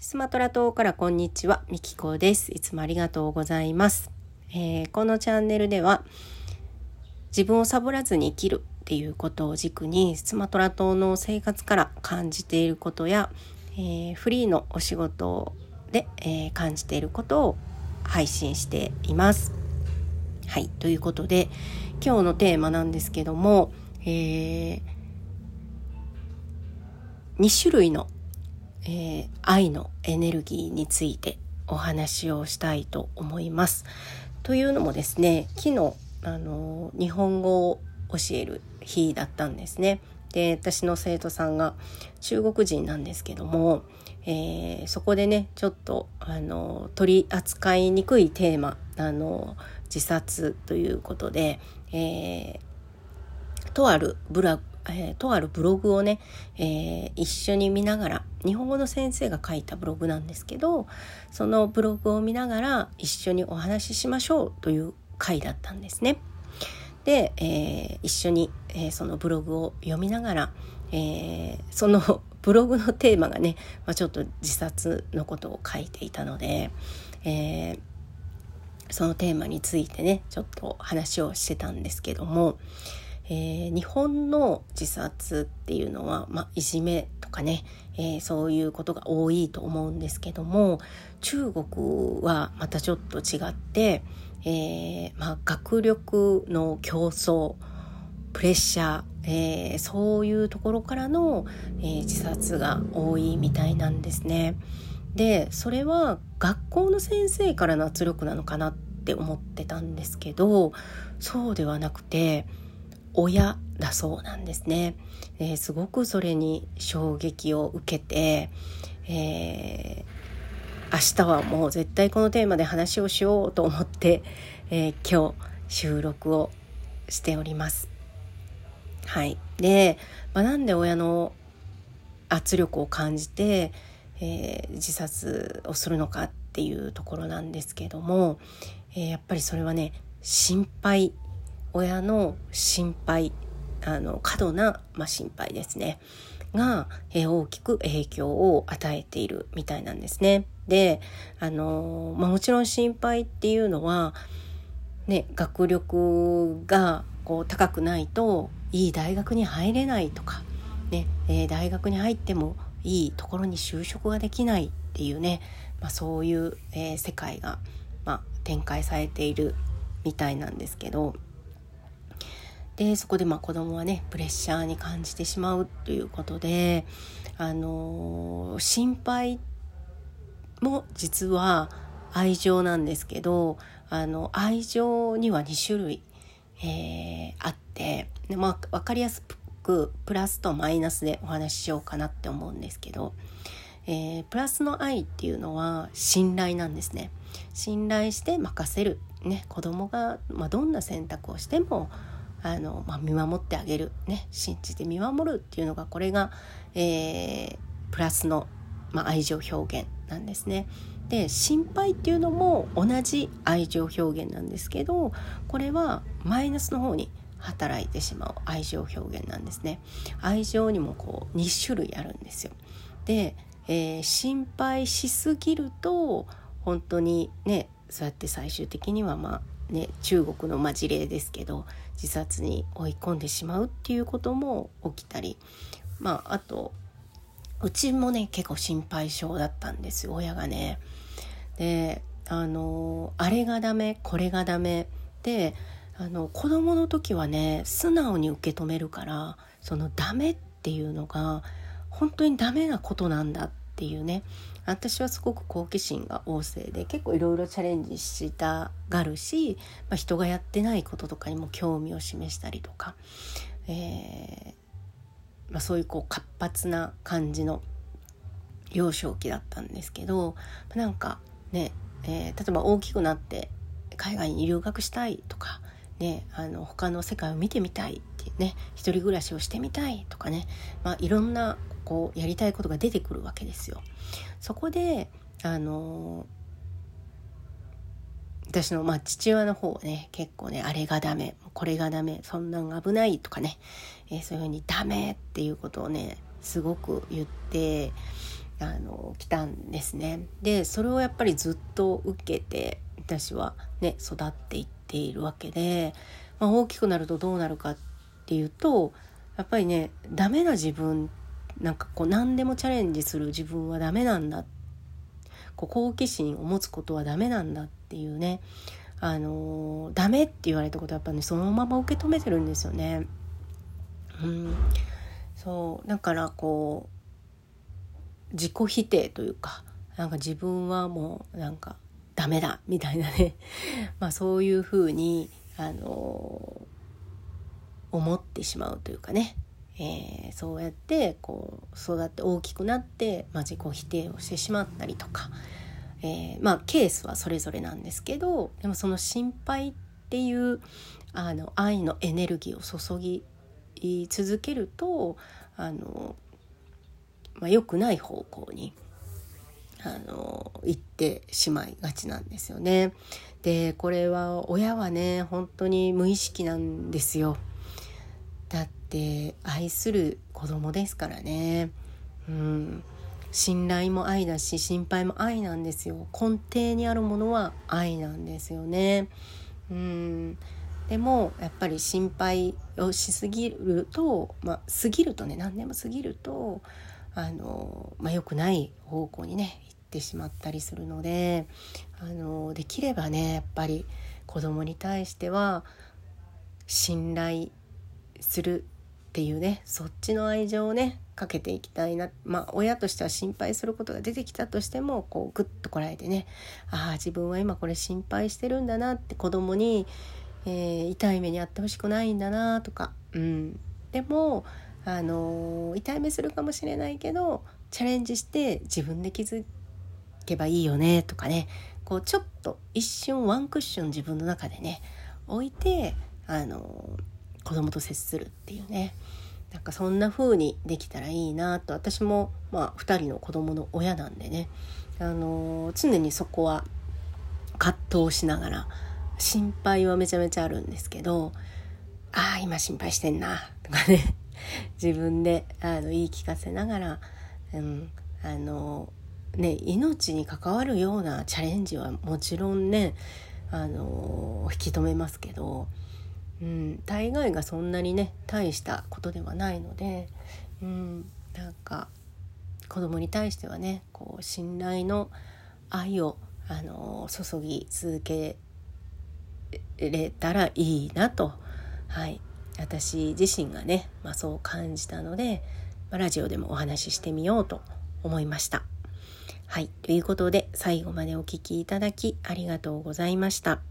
スマトラ島からこんにちは、みきこです。いつもありがとうございます。えー、このチャンネルでは自分をサボらずに生きるっていうことを軸にスマトラ島の生活から感じていることや、えー、フリーのお仕事で、えー、感じていることを配信しています。はい、ということで今日のテーマなんですけども、えー、2種類のえー、愛のエネルギーについてお話をしたいと思います。というのもですね昨日あの日本語を教える日だったんですね。で私の生徒さんが中国人なんですけども、えー、そこでねちょっとあの取り扱いにくいテーマあの自殺ということで、えー、とあるブラえー、とあるブログをね、えー、一緒に見ながら日本語の先生が書いたブログなんですけどそのブログを見ながら一緒にお話ししましょうという回だったんですね。で、えー、一緒に、えそのブログを読みながら、えそのブログのテーマがね、まあ、ちょっと自殺のことを書いていたので、えそのテーマについてねちょっと話をしてたんですけども、えー、日本の自殺っていうのは、まあ、いじめとかね、えー、そういうことが多いと思うんですけども中国はまたちょっと違って、えー、まあ、学力の競争プレッシャー、えー、そういうところからの、えー、自殺が多いみたいなんですね。でそれは学校の先生からの圧力なのかなって思ってたんですけどそうではなくて親だそうなんですね、えー、すごくそれに衝撃を受けて、えー、明日はもう絶対このテーマで話をしようと思って、えー、今日収録をしております。はい、で、まあ、なんで親の圧力を感じて、えー、自殺をするのかっていうところなんですけども、え、やっぱりそれはね心配親の心配あの過度な、まあ、心配ですねが、えー、大きく影響を与えているみたいなんですね。であのまあ、もちろん心配っていうのは、ね、学力がこう高くないといい大学に入れないとか、ねえー、大学に入ってもいいところに就職ができないっていうね、まあ、そういう、え、世界が、まあ、展開されているみたいなんですけど。でそこでまあ子供はねプレッシャーに感じてしまうということで、あのー、心配も実は愛情なんですけどあの愛情には2種類、えー、あってで、まあ、分かりやすくプラスとマイナスでお話ししようかなって思うんですけど、えー、プラスの愛っていうのは信頼なんですね。信頼して任せる、ね、子供が、まあ、どんな選択をしてもあの、まあ、見守ってあげる、ね、信じて見守るっていうのがこれが、えー、プラスの、まあ、愛情表現なんですね。で心配っていうのも同じ愛情表現なんですけどこれはマイナスの方に働いてしまう愛情表現なんですね。愛情にもこう2種類あるんですよ。で、えー、心配しすぎると本当にねそうやって最終的にはまあね、中国のま事例ですけど自殺に追い込んでしまうっていうことも起きたりまああとうちもね結構心配性だったんです親がね。であのあれがダメこれがダメであの子供の時はね素直に受け止めるからそのダメっていうのが本当にダメなことなんだっていうね。私はすごく好奇心が旺盛で結構いろいろチャレンジしたがるし、まあ、人がやってないこととかにも興味を示したりとか、えーまあ、そういうこう活発な感じの幼少期だったんですけどなんかね、えー、例えば大きくなって海外に留学したいとか、ね、あの他の世界を見てみたいってね一人暮らしをしてみたいとかね、まあ、いろんなこうやりたいことが出てくるわけですよ。そこであの私の、まあ、父親の方はね結構ねあれがダメこれがダメそんなん危ないとかね、えー、そういうふうにダメっていうことをねすごく言ってあの来たんですね。でそれをやっぱりずっと受けて私はね育っていっているわけで、まあ、大きくなるとどうなるかっていうとやっぱりねダメな自分なんかこう何でもチャレンジする自分はダメなんだ。こう好奇心を持つことはダメなんだっていうね。あのダメって言われたことはやっぱねそのまま受け止めてるんですよね。うん、そう。だからこう自己否定というかなんか自分はもうなんかダメだみたいなね。まあそういうふうにあの思ってしまうというかね、えー、そうやってこう育って大きくなって、まあ、自己否定をしてしまったりとか、えー、まあケースはそれぞれなんですけどでもその心配っていうあの愛のエネルギーを注ぎ続けるとあの、まあ、良くない方向にあの行ってしまいがちなんですよね。でこれは親はね本当に無意識なんですよ。って愛する子供ですからね。うん、信頼も愛だし心配も愛なんですよ。根底にあるものは愛なんですよね。うん。でもやっぱり心配をしすぎるとまあ過ぎるとね何でも過ぎるとあの、まあ、良くない方向にね行ってしまったりするのであのできればねやっぱり子供に対しては信頼するっていうねそっちの愛情をねかけていきたいなまあ親としては心配することが出てきたとしてもこうグッとこらえてねああ自分は今これ心配してるんだなって子供にえー、痛い目に遭ってほしくないんだなとか、うん、でも、あのー、痛い目するかもしれないけどチャレンジして自分で気づけばいいよねとかね。こうちょっと一瞬ワンクッション自分の中でね置いて、あのー、子供と接するっていうね。なんかそんな風にできたらいいなと。私も、まあ、2人の子供の親なんでね、あの常にそこは葛藤しながら心配はめちゃめちゃあるんですけどああ今心配してんなとかね。自分であの言い聞かせながら、うん、あのね命に関わるようなチャレンジはもちろんねあの引き止めますけど、うん、大概がそんなにね大したことではないので、うん、なんか子供に対してはねこう信頼の愛をあの注ぎ続けれたらいいなと、はい、私自身がね、まあ、そう感じたので、まあ、ラジオでもお話ししてみようと思いました。はい。ということで、最後までお聴きいただきありがとうございました。